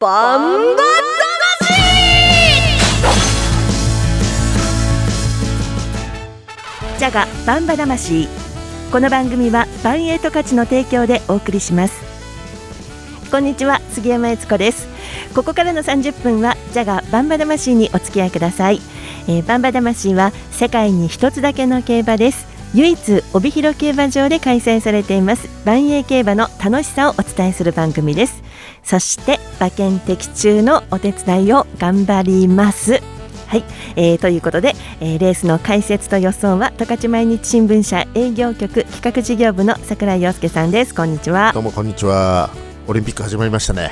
バンバジャガバンバ魂。この番組はバンエイト価値の提供でお送りします。こんにちは杉山悦子です。ここからの30分はジャガバンバ魂にお付き合いください、えー、バンバ魂は世界に一つだけの競馬です。唯一帯広競馬場で開催されています。万栄競馬の楽しさをお伝えする番組です。そして馬券的中のお手伝いを頑張ります。はい、えー、ということで、えー、レースの解説と予想は十勝毎日新聞社営業局企画事業部の櫻井陽介さんです。こんにちは。どうもこんにちは。オリンピック始まりましたね。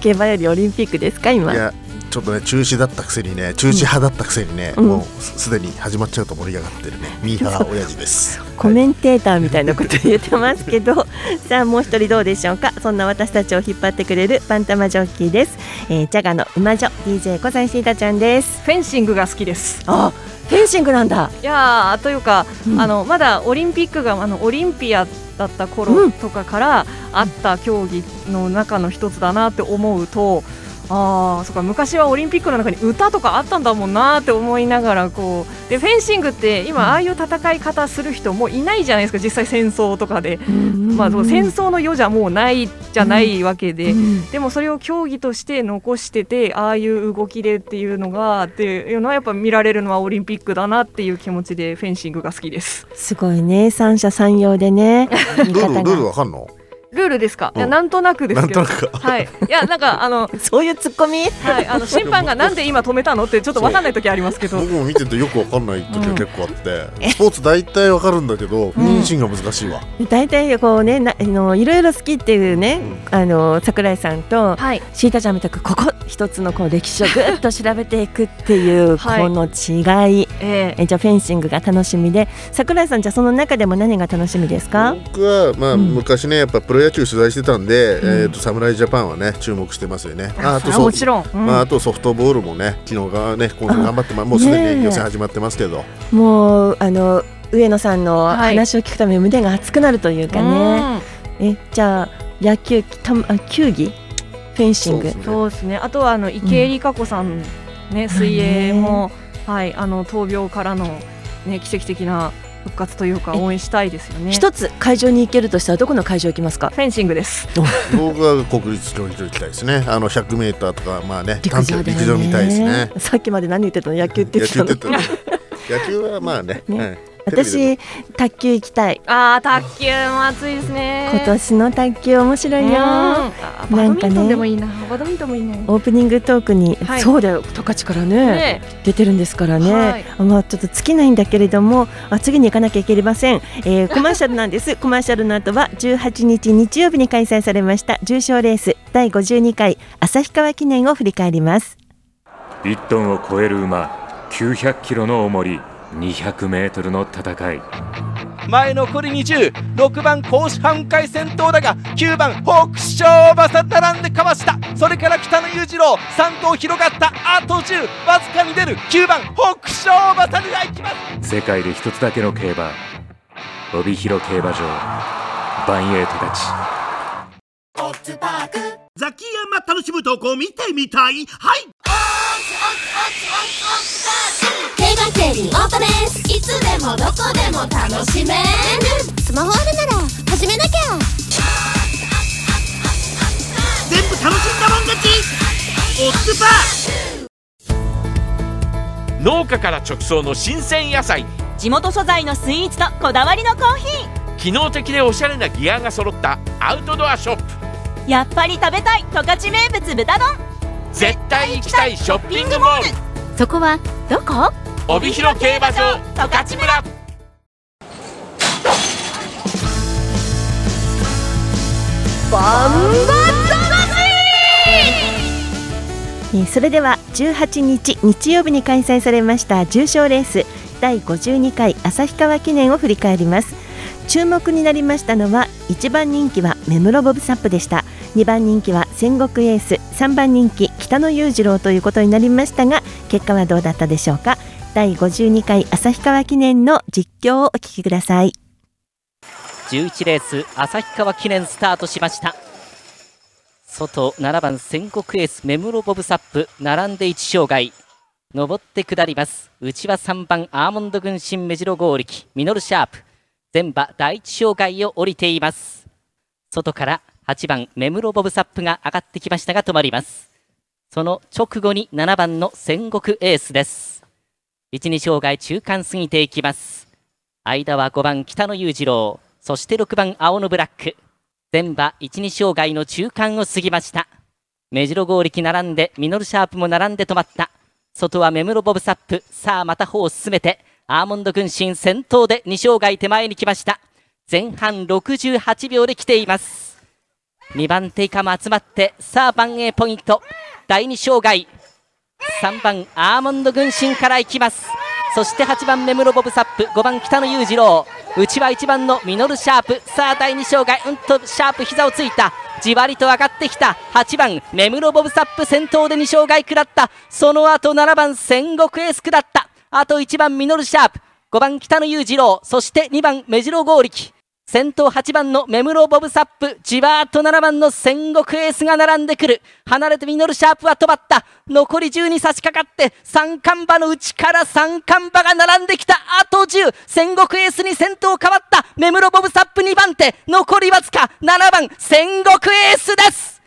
競馬よりオリンピックですか今。いやちょっとね中止だったくせにね中止派だったくせにね、うん、もうすでに始まっちゃうと盛り上がってるね。ミーハー親父ですコメンテーターみたいなこと言ってますけど さあもう一人どうでしょうか？そんな私たちを引っ張ってくれるパンタマジョッキーです、えー、ジャガの馬女 DJ 小西シータちゃんです。フェンシングが好きです。あフェンシングなんだ。いやというか、うん、あのまだオリンピックがあのオリンピアだった頃とかからあった競技の中の一つだなって思うと、ああそっか昔はオリンピックの中に歌とかあったんだもんなって思いながらこうでフェンシングって今ああいう戦い方する人もいないじゃないですか実際戦争とかで、まあ、戦争の世じゃもうないじゃないわけで、でもそれを競技として残しててああいう動きでっていうのがっていうのはやっぱ見られるのはオリンピックだなっていう気持ちでフェンシングが好きです。すごいね。三者三様でね。ルールルールわかんの？ルールですか？いやなんとなくですけど。はい。いやなんか あのそういう突っ込み。はい。あの審判がなんで今止めたのってちょっとわかんない時ありますけど。僕も見ててよくわかんない時は結構あって、スポーツ大体わかるんだけど、妊娠が難しいわ。大体こうねなあのいろいろ好きっていうね、あの桜井さんとシータちゃんみたくここ一つのこう歴史をぐっと調べていくっていうこの違い。ええ。じゃフェンシングが楽しみで、桜井さんじゃその中でも何が楽しみですか？僕はまあ昔ねやっぱプロ野球取材してたんで、うん、えっ、と侍ジャパンはね注目してますよね。ああともちろん、うん、まああとソフトボールもね昨日がね今週頑張ってまもうすでに予選始まってますけど。もうあの上野さんの話を聞くために胸が熱くなるというかね。はい、えじゃあ野球たあ球技？フェンシング。そうですね。あとはあの池江璃花子さんね、水泳も、はいあの闘病からのね奇跡的な復活というか応援したいですよね。一つ会場に行けるとしたらどこの会場行きますか？フェンシングです。僕は国立競技場行きたいですね。あの100メーターとかまあね陸上、ね、陸上見たいですね。さっきまで何言ってたの。野球って言ってたの。野球はまあね、ね。はい私卓球行きたい。ああ卓球も熱いですね。今年の卓球面白いよ。なんかね。でもいいな。バドミントンもいいねオープニングトークに、はい、そうだよ十勝からね、ね、出てるんですからね、はい、まあちょっと尽きないんだけれどもあ次に行かなきゃいけません、えー、コマーシャルなんです。コマーシャルの後は18日日曜日に開催されました重賞レース第52回旭川記念を振り返ります。1トンを超える馬900キロの重り200メートルの戦い。前残り206番甲子半回戦闘だが9番北勝馬さ並んでかわした。それから北野裕次郎3頭広がったあと10わずかに出る9番北勝馬さがいきます。世界で一つだけの競馬帯広競馬場バンエイトたちザキヤマ楽しむ投稿見てみたい。はい競馬競輪オートレース。いつでもどこでも楽しめる。スマホあるなら始めなきゃ。全部楽しんだもん勝ち。オッズパー農家から直送の新鮮野菜。地元素材のスイーツとこだわりのコーヒー。機能的でおしゃれなギアが揃ったアウトドアショップ。やっぱり食べたい十勝名物豚丼。絶対行きたいショッピングモール。そこはどこ？帯広競馬場十勝村。バンバそれでは18日日曜日に開催されました重賞レース第52回旭川記念を振り返ります。注目になりましたのは1番人気は目室ボブサップでした。2番人気は戦国エース3番人気北野裕次郎ということになりましたが結果はどうだったでしょうか。第52回旭川記念の実況をお聞きください。11レース旭川記念スタートしました。外7番戦国エース目室ボブサップ並んで1障害上って下ります。内は3番アーモンド軍神目白剛力ミノルシャープ。前馬第1障害を降りています。外から8番目室ボブサップが上がってきましたが止まります。その直後に7番の戦国エースです。1、2障害中間過ぎていきます。間は5番北野裕次郎。そして6番青のブラック。前馬1、2障害の中間を過ぎました。目白剛力並んでミノルシャープも並んで止まった。外は目室ボブサップ。さあまた歩を進めてアーモンド軍神先頭で2障害手前に来ました。前半68秒で来ています。2番手以下も集まってさあ番 A ポイント。第2障害。3番アーモンド軍神からいきます。そして8番目室ボブサップ5番北野裕次郎。内は1番のミノルシャープ。さあ第2障害うんとシャープ膝をついた。じわりと上がってきた。8番目室ボブサップ先頭で2障害下った。その後7番戦国エース下った。あと1番ミノルシャープ。5番北野裕次郎。そして2番目白剛力先頭8番のメムロボブサップじわーっと7番の戦国エースが並んでくる。離れてミノルシャープは止まった。残り10に差し掛かって三冠馬の内から三冠馬が並んできた。あと10戦国エースに先頭変わった。メムロボブサップ2番手。残りわずか7番戦国エースです。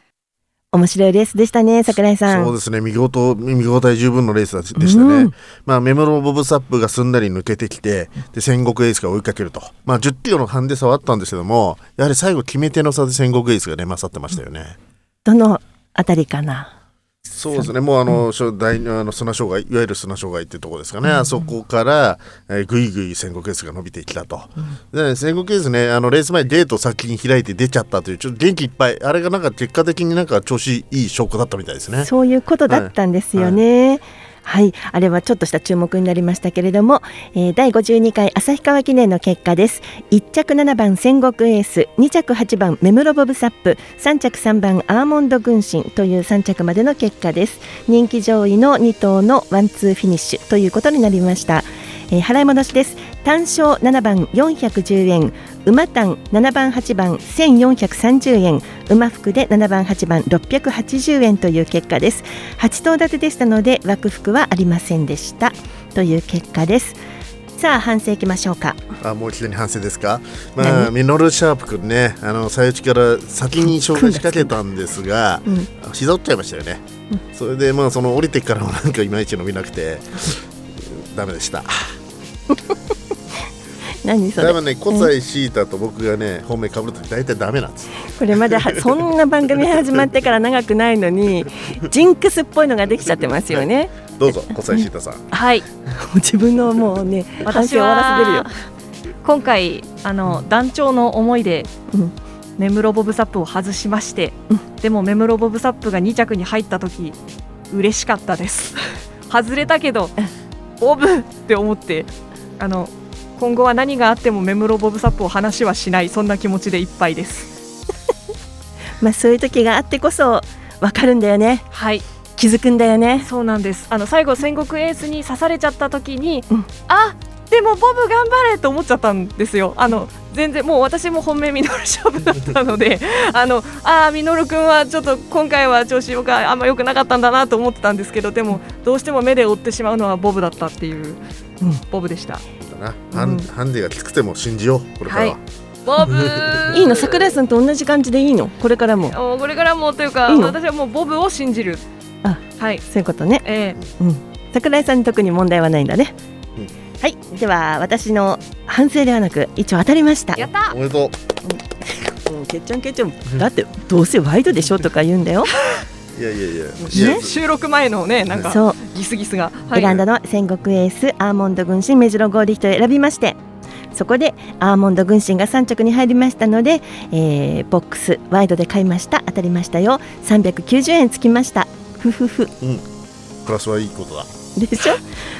面白いレースでしたね、桜井さん。そうですね、見事、見応え十分のレースでしたね。うん、まあ、メモロボブサップがすんなり抜けてきて、で、戦国エースが追いかけると。まあ、10キロのハンデ差はあったんですけども、やはり最後決め手の差で戦国エースがね、勝ってましたよね。どのあたりかな？そうですね、もうあの、うん、大あの砂障害、いわゆる砂障害っていうところですかね、うん、あそこから、えー、ぐいぐい戦国エースが伸びてきたと、うん、で戦国エースね、あのレース前、ゲート先に開いて出ちゃったという、ちょっと元気いっぱい、あれがなんか結果的になんか調子いい証拠だったみたいですね。そういうことだったんですよね。はいはいはい、あれはちょっとした注目になりましたけれども、えー、第52回旭川記念の結果です。1着7番センゴクエース2着8番メムロボブサップ3着3番アーモンドグンシンという3着までの結果です。人気上位の2頭のワンツーフィニッシュということになりました。えー、払い戻しです。単勝7番410円馬単7番8番1430円馬服で7番8番680円という結果です。8頭立てでしたので枠服はありませんでした。という結果です。さあ反省いきましょうか。あもう一度に反省ですか。まあミノルシャープ君ねあの最内から先に紹介しかけたんですが、うん、膝折っちゃいましたよね、うん、それでまあその降りてからもなんかいまいち伸びなくて ダメでした何それ？多分ね古西シータと僕がね本命かぶると大体ダメなんです。これまだそんな番組始まってから長くないのに ジンクスっぽいのができちゃってますよね。どうぞ古西シータさん。はい。自分のもうね私終わらせてるよ。今回あの団長の思いで、うん、メムロボブサップを外しまして、うん、でもメムロボブサップが2着に入った時嬉しかったです。外れたけどボブって思ってあの今後は何があってもメムロボブサップを話はしない。そんな気持ちでいっぱいです。まあそういう時があってこそわかるんだよね。はい。気づくんだよね。そうなんです。あの最後戦国エースに刺されちゃった時に、うん、あでもボブ頑張れと思っちゃったんですよ。あの全然もう私も本命ミノル勝負だったので あのあミノル君はちょっと今回は調子があんま良くなかったんだなと思ってたんですけどでもどうしても目で追ってしまうのはボブだったっていう、うん、ボブでした。な、ハンハンデがきつくても信じようこれからは。はい。ボブ いいの？桜井さんと同じ感じでいいの？これからも。これからもというか私はもうボブを信じる。あはい。そういうことね、えー、うん、桜井さんに特に問題はないんだね、うん、はい。では私の反省ではなく一応当たりました。やった！おめでとう、うん、けっちゃんけっちゃんだってどうせワイドでしょ？とか言うんだよ いやいやいや、ね、収録前のねなんかそう。ギスギスが、はい、選んだのは戦国エースアーモンド軍神目白合力と選びましてそこでアーモンド軍神が3着に入りましたので、えー、ボックスワイドで買いました。当たりましたよ。390円つきました。ふふふ、うん、プラスはいいことだ。でしょ？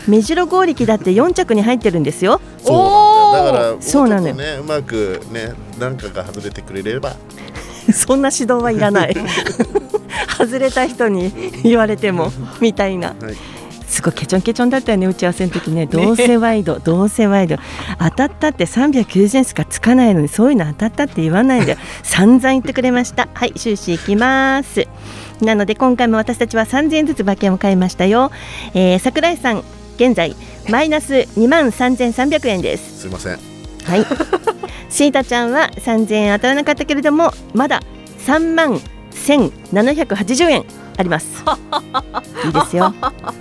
目白合力だって4着に入ってるんですよ。そう。だからそうなのよ。ねうまくね何かが外れてくれれば。そんな指導はいらない 外れた人に言われてもみたいな、はい、すごいケチョンケチョンだったよね打ち合わせの時ね。どうせワイド、どうせワイド。当たったって390円しかつかないのにそういうの当たったって言わないで。散々言ってくれました。はい終始いきます。なので今回も私たちは3000円ずつ馬券を買いましたよ、えー、桜井さん現在マイナス2万3300円です。すいません。はい。シータちゃんは3000円当たらなかったけれどもまだ3万1780円あります。いいですよ。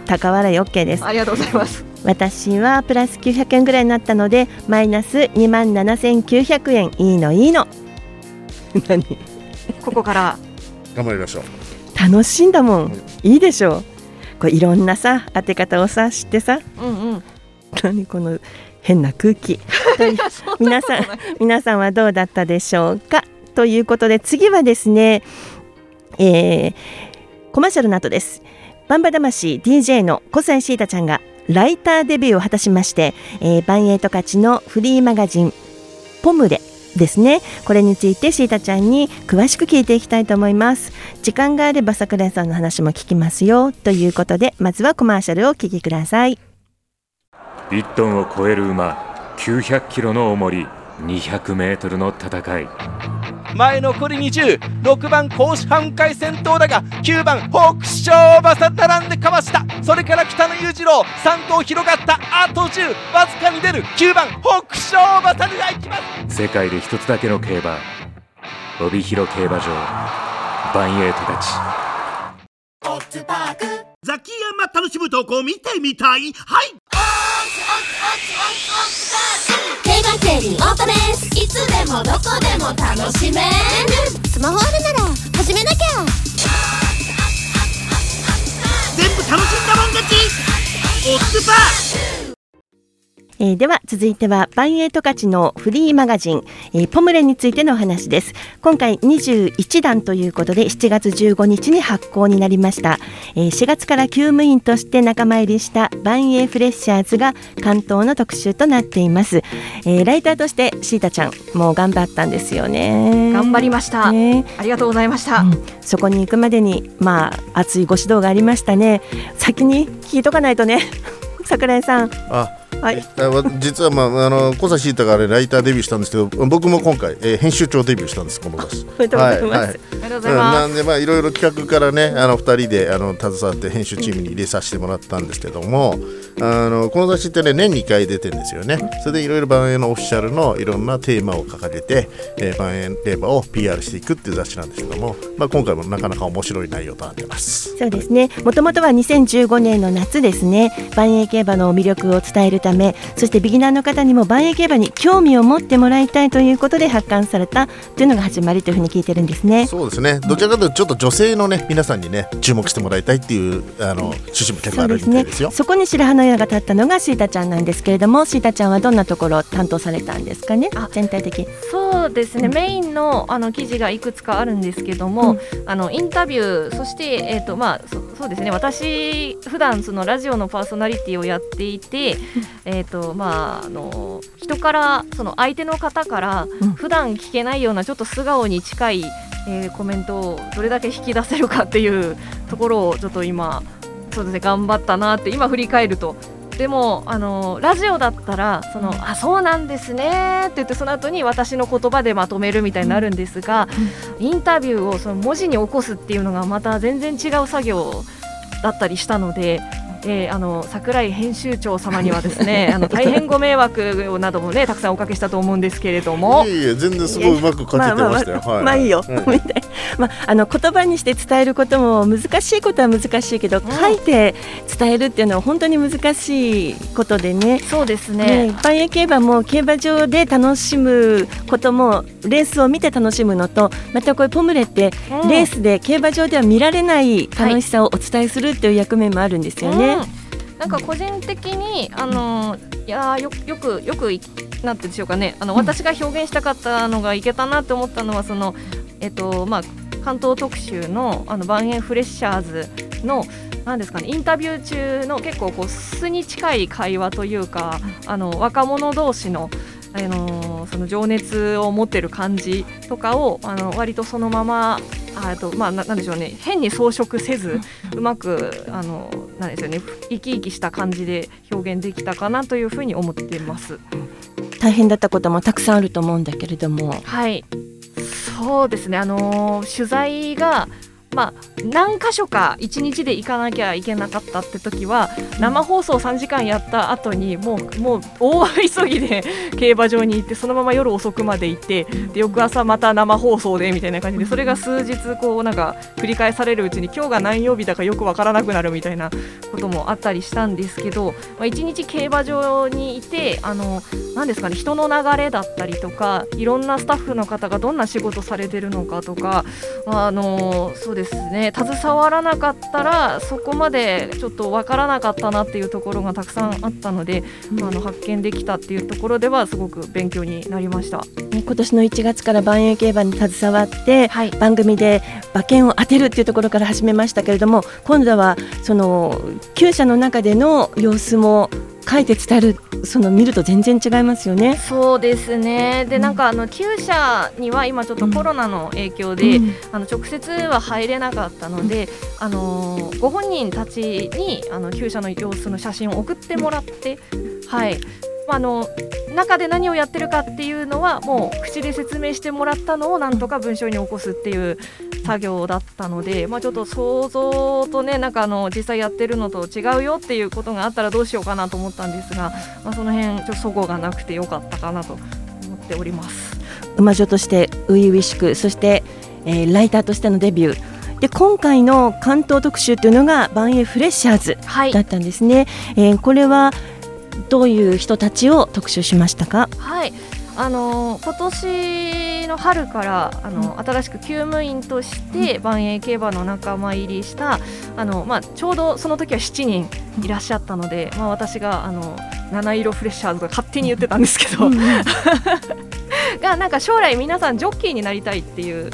高笑い OK です。ありがとうございます。私はプラス900円ぐらいになったのでマイナス2万7900円。いいのいいの。何？ここから。頑張りましょう。楽しいんだもん。い。いでしょう。これいろんなさ当て方をさ知ってさ。うんうん。何この変な空気。皆さん皆さんはどうだったでしょうか？ということで次はですね、えー、コマーシャルの後です。バンバ魂 DJ の小西シータちゃんがライターデビューを果たしまして、えー、バンエイト勝ちのフリーマガジンポムレですね。これについてシータちゃんに詳しく聞いていきたいと思います。時間があれば桜井さんの話も聞きますよ。ということでまずはコマーシャルをお聞きください。1トンを超える馬900キロの重り200メートルの戦い。前残り206番甲子半回先頭だが9番北勝馬さん並んでかわした。それから北野裕次郎3頭広がったあと10わずかに出る。9番北勝馬さんが行きます。世界で一つだけの競馬帯広競馬場バンエイトたちザキヤマ楽しむ投稿見てみたい。はい。競馬競輪オートレース。いつでもどこでも楽しめる。スマホあるなら始めなきゃ。全部楽しんだもん勝ち。オッズパーえー、では続いてはバンエイト価値のフリーマガジン、えー、ポムレについてのお話です。今回21弾ということで7月15日に発行になりました、えー、4月から厩務員として仲間入りしたバンエイフレッシャーズが関東の特集となっています、えー、ライターとしてシータちゃんもう頑張ったんですよね。頑張りました、ね、ありがとうございました、うん、そこに行くまでにまあ熱いご指導がありましたね。先に聞いとかないとね。桜井さん。あはい、実は、まあ、あの小西シータが、ね、ライターデビューしたんですけど僕も今回、えー、編集長デビューしたんですこの年。おめでとうございます。はいはい、ありがとうございます。なんでまあいろいろ企画からねあの二人であの携わって編集チームに入れさせてもらったんですけども、あのこの雑誌ってね年2回出てるんですよね。それでいろいろ万円のオフィシャルのいろんなテーマを掲げて、えー、万円競馬を PR していくっていう雑誌なんですけども、まあ今回もなかなか面白い内容となってます。そうですね。もともとは2015年の夏ですね。万円競馬の魅力を伝えるため、そしてビギナーの方にも万円競馬に興味を持ってもらいたいということで発刊されたというのが始まりというふうに聞いてるんですね。そうですね。どちらかというとちょっと女性のね皆さんにね注目してもらいたいっていうあの趣旨も結構あるみたいですよ。そこに白羽の矢が立ったのがシータちゃんなんですけれども、シータちゃんはどんなところを担当されたんですかね？全体的。そうですね。うん、メインのあの記事がいくつかあるんですけども、うん、あのインタビューそしてえっ、ー、とまあそうですね。私普段そのラジオのパーソナリティをやっていて、えっとまああの人からその相手の方から普段聞けないようなちょっと素顔に近い、えー、コメントをどれだけ引き出せるかっていうところをちょっと今そうですね頑張ったなって今振り返ると。でもあのラジオだったらそのあそうなんですねって言ってその後に私の言葉でまとめるみたいになるんですが、インタビューをその文字に起こすっていうのがまた全然違う作業だったりしたのでえー、あの桜井編集長様にはですね あの大変ご迷惑などもねたくさんおかけしたと思うんですけれども。いえいえ全然すごいうまく書けてましたよ。まあ、まあい。いよ、はい、みたいまああの言葉にして伝えることも難しいことは難しいけど、うん、書いて伝えるっていうのは本当に難しいことでね。そうですね。一般競馬も競馬場で楽しむこともレースを見て楽しむのとまたこれポムレって、うん、レースで競馬場では見られない楽しさをお伝えするっていう役目もあるんですよね。はいうんなんか個人的にあのいやよよくよくなんてでしょうかねあの、私が表現したかったのがいけたなって思ったのはそのえっとまあ関東特集のあのバンエンフレッシャーズのなんですかねインタビュー中の結構こう素に近い会話というかあの若者同士のあのその情熱を持ってる感じとかをあの割とそのままあとまあななんでしょうね変に装飾せずうまくあのなんですよね生き生きした感じで表現できたかなというふうに思っています。大変だったこともたくさんあると思うんだけれども。はいそうですね。あのー取材がまあ、何箇所か1日で行かなきゃいけなかったって時は生放送3時間やった後にもうもう大急ぎで 競馬場に行ってそのまま夜遅くまで行ってで翌朝また生放送でみたいな感じでそれが数日こうなんか繰り返されるうちに今日が何曜日だかよくわからなくなるみたいなこともあったりしたんですけど、まあ、1日競馬場にいてあのなですかね人の流れだったりとかいろんなスタッフの方がどんな仕事されてるのかとかあのそうですね。携わらなかったらそこまでちょっとわからなかったなっていうところがたくさんあったので、まあ、あの発見できたっていうところではすごく勉強になりました。ね今年の1月から万有競馬に携わって、番組で馬券を当てるっていうところから始めましたけれども今度はその厩舎の中での様子も書いて伝えるその見ると全然違いますよね。そうですね。でなんかあの厩舎には今ちょっとコロナの影響で、うん。あの直接は入れなかったので、あのーご本人たちにあの厩舎の様子の写真を送ってもらって、はいまあ、あの中で何をやってるかっていうのはもう口で説明してもらったのをなんとか文章に起こすっていう作業だったので、まあ、ちょっと想像とねなんかあの実際やってるのと違うよっていうことがあったらどうしようかなと思ったんですが、まあ、その辺ちょっとそごがなくてよかったかなと思っております。馬女として初々しくそして、えーライターとしてのデビュー。で今回の関東特集というのが万栄フレッシャーズだったんですね、えーこれはどういう人たちを特集しましたか？はい。あの今年の春からあの、新しく厩務員として万栄競馬の仲間入りしたあの、まあ、ちょうどその時は7人いらっしゃったので、まあ、私があの七色フレッシャーズと勝手に言ってたんですけど、がなんか将来皆さんジョッキーになりたいっていう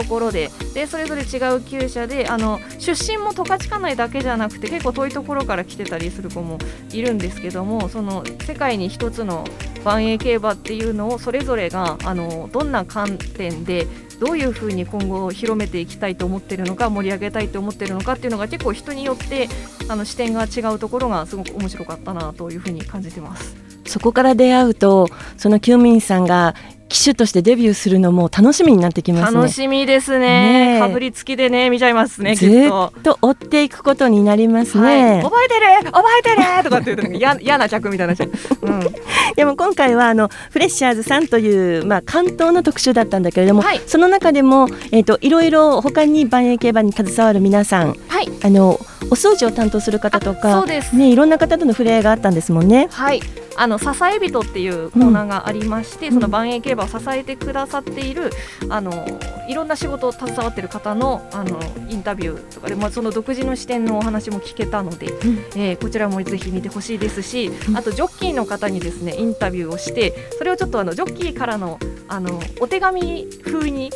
ところででそれぞれ違う厩舎であの出身も十勝管内だけじゃなくて結構遠いところから来てたりする子もいるんですけどもその世界に一つの万栄競馬っていうのをそれぞれがあのどんな観点でどういうふうに今後広めていきたいと思ってるのか盛り上げたいと思ってるのかっていうのが結構人によってあの視点が違うところがすごく面白かったなというふうに感じてます。そこから出会うとその厩務員さんが騎手としてデビューするのも楽しみになってきますね楽しみですねえね。かぶりつきでね見ちゃいますねきずっと。追っていくことになりますはい、ね、覚えてる覚えてるとかって言うと嫌嫌な客みたいになう。うん。でも今回はあのフレッシャーズさんという、まあ、関東の特集だったんだけれども、その中でも、えー、といろいろ他に万栄競馬に携わる皆さん、はいあのお掃除を担当する方とかそうですね、いろんな方との触れ合いがあったんですもんね。はい、あの支え人っていうコーナーがありまして、その万栄競馬を支えてくださっているあのいろんな仕事を携わっている方のあのインタビューとかで、まあ、その独自の視点のお話も聞けたので、えーこちらもぜひ見てほしいですし、あとジョッキーの方にですねインタビューをしてそれをちょっとあのジョッキーからのあのお手紙風に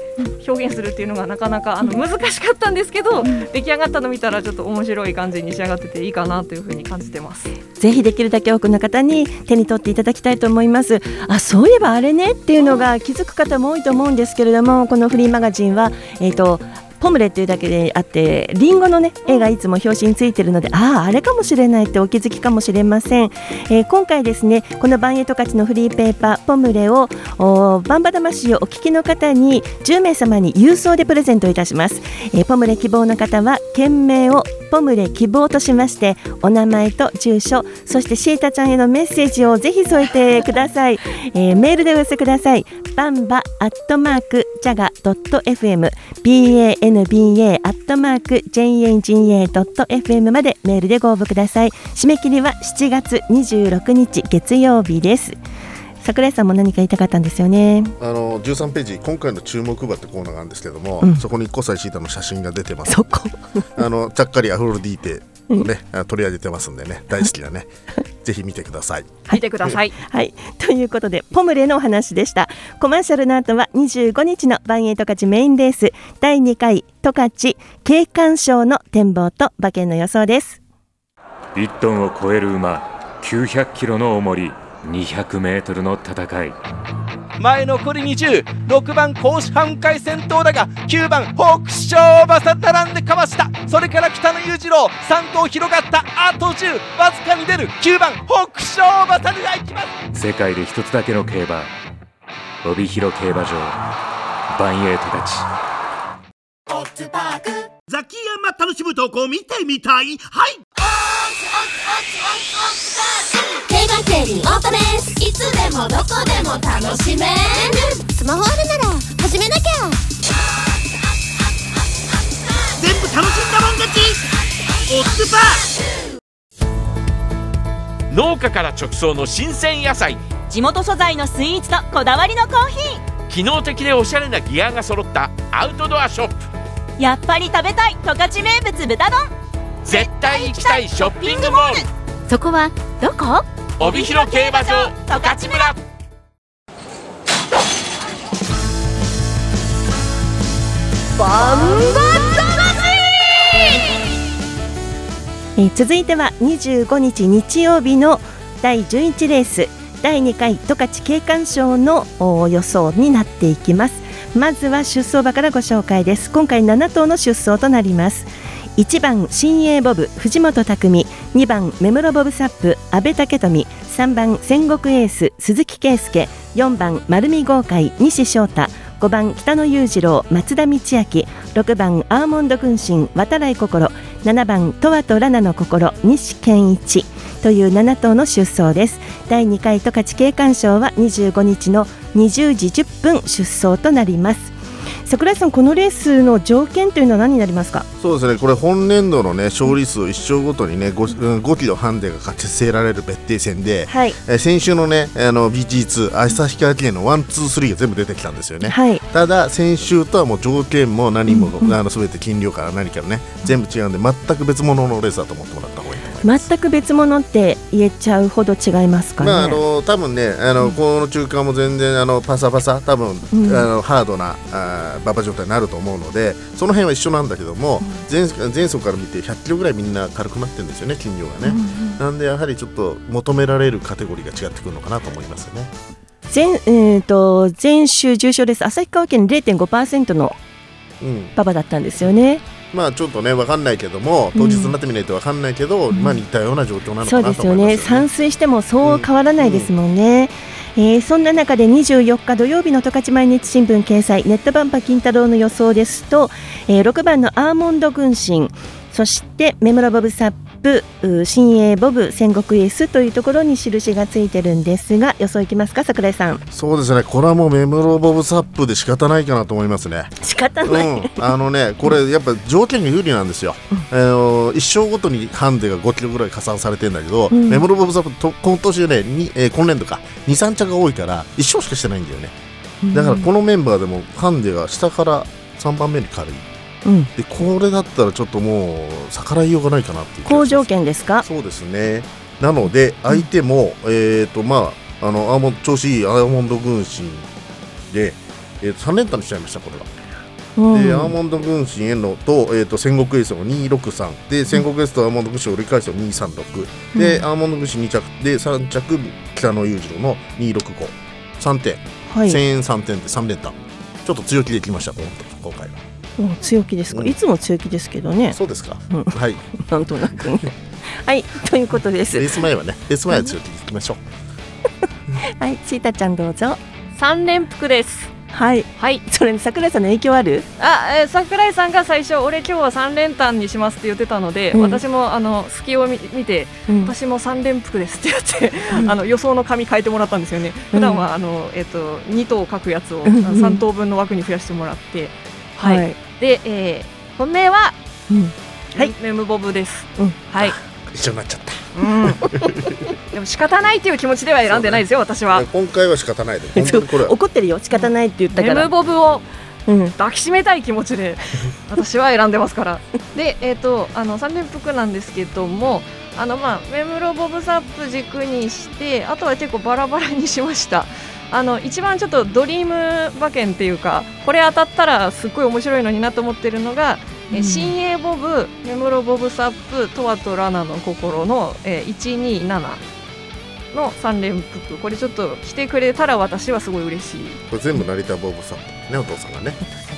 表現するっていうのがなかなかあの難しかったんですけど、出来上がったの見たらちょっと面白い感じに仕上がってていいかなというふうに感じてます。ぜひできるだけ多くの方に手に取っていただきたいと思います。あ、そういえばあれねっていうのが気づく方も多いと思うんですけれども、このフリーマガガジンはえー、と。ポムレっていうだけであってリンゴのね絵がいつも表紙についてるのであああれかもしれないってお気づきかもしれません、えー今回ですねこのバンエトカチのフリーペーパーポムレをおバンバ魂をお聞きの方に10名様に郵送でプレゼントいたします、えーポムレ希望の方は件名をポムレ希望としましてお名前と住所そしてシータちゃんへのメッセージをぜひ添えてください、えーメールでお寄せください。バンバアットマークジャガドット FM ban アットマーク janga ドット FM までメールでご応募ください。締め切りは7月26日月曜日です。桜井さんも何か言いたかったんですよね。あの13ページ今回の注目馬ってコーナーがあるんですけども、うん。そこに5歳シータの写真が出てます。そこ。あのちゃっかりアフロディーテをね、あ取り上げてますんでね大好きだね。ぜひ見てください。見てください。はい、ということでポムレのお話でした。コマーシャルの後は25日のバンエイトカチメインレース。第2回トカチ景観賞の展望と馬券の予想です。1トンを超える馬900キロの重り200メートルの戦い。前残り206番甲子半回先頭だが9番北勝馬さ並んでかわした。それから北野裕次郎3頭広がった。あと10わずかに出る。9番北勝馬さが行きます。世界で一つだけの競馬帯広競馬場バンエイトたち。ザキヤマ楽しむ投稿見てみたい。はい競馬競輪オートレース。いつでもどこでも楽しめる。スマホあるなら始めなきゃ。全部楽しんだもん勝ち。オッズパー農家から直送の新鮮野菜。地元素材のスイーツとこだわりのコーヒー。機能的でおしゃれなギアが揃った。アウトドアショップ。やっぱり食べたい十勝名物豚丼。絶対行きたいショッピングモール。そこはどこ？帯広競馬場十勝村。バンバえ続いては25日日曜日の第11レース第2回十勝景観賞のお予想になっていきます。まずは出走馬からご紹介です。今回7頭の出走となります。1番新鋭ボブ藤本匠。2番目室ボブサップ阿部武富。3番戦国エース鈴木圭介。4番丸見豪快西翔太。5番北野裕次郎松田道明。6番アーモンド軍神渡来心。7番トワとラナの心西健一。という7頭の出走です。第2回十勝景観賞は25日の20時10分出走となります。桜井さんこのレースの条件というのは何になりますか？そうですね。これ本年度のね勝利数1勝ごとにね 5, 5キロハンデが勝ちせられる別定戦で、はい。えー先週のねあの BG2 旭川記念のワンツースリーが全部出てきたんですよね、はい。ただ先週とはもう条件も何も、うん。うんあの全て斤量から何からね全部違うんで全く別物のレースだと思ってもらった方がいいと思います。全く別物って言えちゃうほど違いますかね、まああの多分ねあの、この中間も全然あのパサパサ多分、うん。あのハードなあー馬場状態になると思うのでその辺は一緒なんだけども、前前走から見て100キロぐらいみんな軽くなってるんですよね斤量がね、なんでやはりちょっと求められるカテゴリーが違ってくるのかなと思いますよね。前,、えー、と前週重賞です。旭川県0.5%のうん。馬場だったんですよね。まあちょっとね分かんないけども当日になってみないと分かんないけど、まあ似たような状況なのそうかなですよね。散水してもそう変わらないですもんね、えーそんな中で24日土曜日の十勝毎日新聞掲載ネットバンパ金太郎の予想ですと、えー6番のアーモンド軍神そして目室ボブサップう新鋭ボブ戦国エースというところに印がついてるんですが予想いきますか桜井さん。そうですね。これはもうメムロボブサップで仕方ないかなと思いますね。仕方ない、うん、あのね、これやっぱ条件が有利なんですよ。あの一生ごとにハンデが5キロぐらい加算されてるんだけど、うん。メモロボブサップと今年ね、にえー今年度か2、3着が多いから一勝しかしてないんだよね。だからこのメンバーでもハンデが下から3番目に軽い。うん。でこれだったらちょっともう逆らいようがないかなっていう好条件ですか？そうですね。なので相手も、えっ、とまああのアーモン調子いいアーモンド軍神で、えー、3連単にしちゃいましたこれは。うん。でアーモンド軍神へのと,、えー、と戦国エースの263で戦国エースとアーモンド軍神を折り返すの236で、アーモンド軍神2着で3着北野裕次郎の2653点、はい。1000円3点で3連単。ちょっと強気でいきました今今回はうん強気ですか、うん。いつも強気ですけどね。そうですか、うん。はい。なんとなくね。はいということです。レース前はねレース前は強気でいきましょう。はいシータちゃんどうぞ。三連服です。はい。はい。それに桜井さんの影響ある？あ、えー桜井さんが最初俺今日は三連単にしますって言ってたので、うん。私もあの隙を見見て、うん。私も三連服ですって言って、あの予想の紙変えてもらったんですよね。普段はあのえっ、と二等書くやつをうん。うん三等分の枠に増やしてもらって、はい。はいで、えー本命は、うんはいメムボブです。うんはい。一緒になっちゃったうん。でも仕方ないっていう気持ちでは選んでないですよ、私は。今回は仕方ないで 本当にこれは怒ってるよ仕方ないって言ったかメらムボブをうん抱きしめたい気持ちで 私は選んでますから。で、えっ、とあの三連服なんですけども、あのまあメムロボブサップ軸にして、あとは結構バラバラにしました。あの一番ちょっとドリーム馬券っていうか、これ当たったらすっごい面白いのになと思ってるのが。えうん。新鋭ボブ、メムロボブサップ、トワとラナの心の、えー、127の3連服これちょっと着てくれたら私はすごい嬉しい。これ全部成田ボブサップねお父さんがね。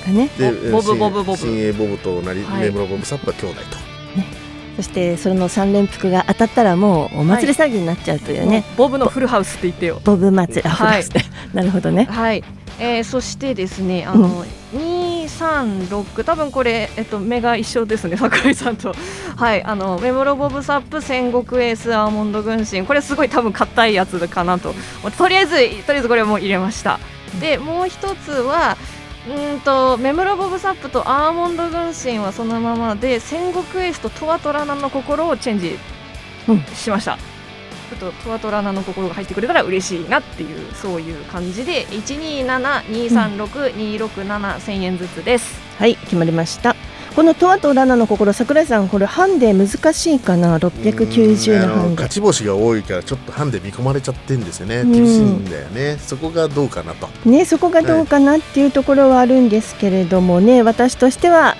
ね。でボブボブボブ。新鋭ボブと成はい。根室ボブサップは兄弟とそしてその3連服が当たったらもうお祭り騒ぎになっちゃうというね、ボブのフルハウスって言ってよ。ボブ祭り。あ、はい。なるほどね。はい、えー、そしてですねあの、236多分これ、えっと、目が一緒ですね桜井さんと。はい。あのメモロボブサップ戦国エースアーモンド軍神。これすごい多分硬いやつかなと。とりあえずとりあえずこれもう入れました。でもう一つはうーんとメムロボブサップとアーモンド軍神はそのままで戦国エースとトワトラナの心をチェンジしました、ちょっとトワトラナの心が入ってくれたら嬉しいなっていうそういう感じで127236267000円ずつです。はい決まりましたこのトワとラナの心桜井さんこれハンデ難しいかな？690のハンデ。勝ち星が多いからちょっとハンデ見込まれちゃってんですよね。うん。厳しいんだよね。そこがどうかなと。ねそこがどうかなっていうところはあるんですけれどもね私としては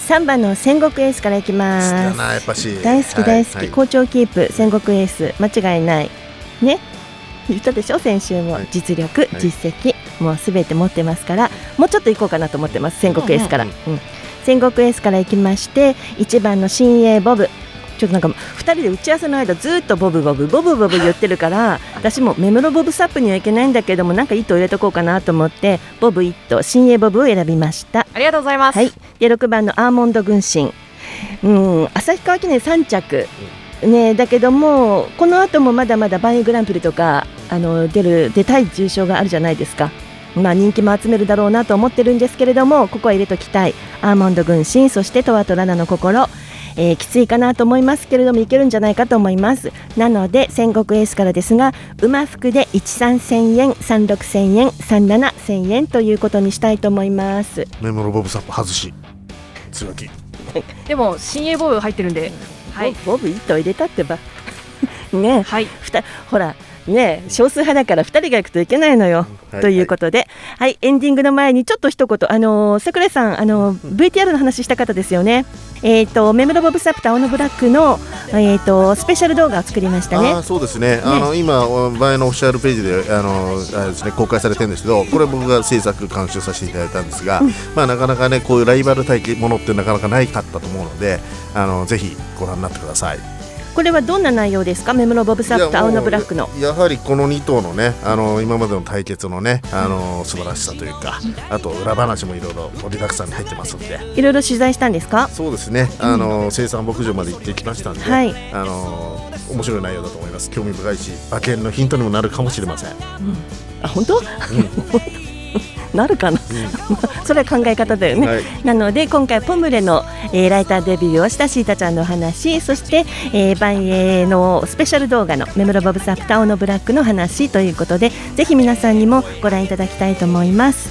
3番の戦国エースからいきます。だなやっぱし。大好き大好き、はい。はい好調キープ戦国エース間違いない。ね。言ったでしょ？先週も、実力、実績もうすべて持ってますからもうちょっと行こうかなと思ってます戦国エースから、うん戦国エースから行きまして1番の新鋭ボブ。ちょっとなんか2人で打ち合わせの間ずっとボブボブボブボブ言ってるから私もメムロボブサップにはいけないんだけどもなんか糸を入れとこうかなと思ってボブ1頭新鋭ボブを選びました。ありがとうございます、はい、で6番のアーモンド軍神。うん旭川記念3着、ね、だけどもこの後もまだまだバンエーグランプリとかあの出る出たい重賞があるじゃないですか。まあ、人気も集めるだろうなと思ってるんですけれどもここは入れときたい。アーモンド軍神そしてトワとラナの心、えーきついかなと思いますけれどもいけるんじゃないかと思います。なので戦国エースからですが馬服で13000円36000円37000円ということにしたいと思います。メモロボブサップ外し。強気。でも新鋭ボブ入ってるんで、はい、ボブ1頭入れたってば。ね。はい。ふたほらね少数派だから2人が行くといけないのよ、はい。ということで、はい、エンディングの前にちょっと一言、あのー桜井さん、あのー VTR の話した方ですよね。えっ、とメムロボブサプターオノブラックのえっ、とスペシャル動画を作りましたね。そうですね。あの今前のオフィシャルページであのあれです、ね、公開されてるんですけどこれ僕が制作監修させていただいたんですが、まあ、なかなかねこういうライバル対決ものってなかなかないかったと思うのであのぜひご覧になってください。これはどんな内容ですか、メムロボブサプターオノブラックの。やはりこの2頭のねあの今までの対決のねあの素晴らしさというかあと裏話もいろいろ盛りだくさんに入ってますんで。いろいろ取材したんですか？そうですね。あの生産牧場まで行ってきましたんで、はい。あの面白い内容だと思います。興味深いし馬券のヒントにもなるかもしれません。あ本当、なるかな、それは考え方だよね、はい。なので今回ポムレの、えーライターデビューをしたシータちゃんのお話そして、えー、バンエーのスペシャル動画のメムロボブサプターオノブラックの話ということでぜひ皆さんにもご覧いただきたいと思います。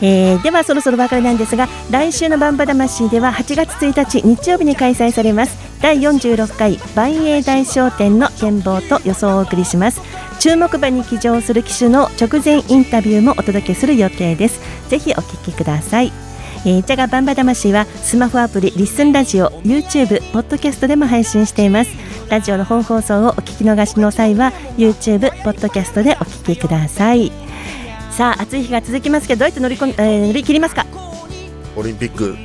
えーではそろそろお別れなんですが来週のバンバ魂では8月1日日曜日に開催されます第46回万栄大商店の展望と予想をお送りします注目馬に騎乗する騎手の直前インタビューもお届けする予定です。ぜひお聞きください。えー、ジャガバンバ魂はスマホアプリリッスンラジオ YouTube ポッドキャストでも配信しています。ラジオの本放送をお聞き逃しの際は YouTube ポッドキャストでお聞きください。さあ暑い日が続きますけどどうやって乗り込ん、えー乗り切りますか？オリンピック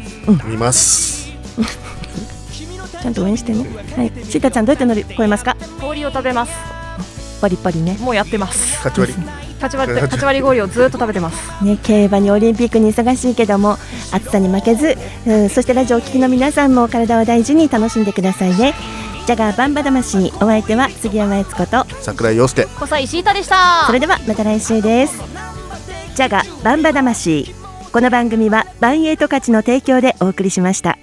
見ます、ちゃんと応援してね。はい。シータちゃんどうやって乗り越えますか？氷を食べますパリパリね。もうやってます。勝ち割り。立ち割って立ち割り氷をずっと食べてます。ね、競馬にオリンピックに忙しいけども暑さに負けず、うん、そしてラジオをお聞きの皆さんも体を大事に楽しんでくださいね。ジャガーバンバ魂お相手は杉山悦子と桜井陽介。小西シータでした。それではまた来週です。ジャガバンバ魂。この番組はバンエイト価値の提供でお送りしました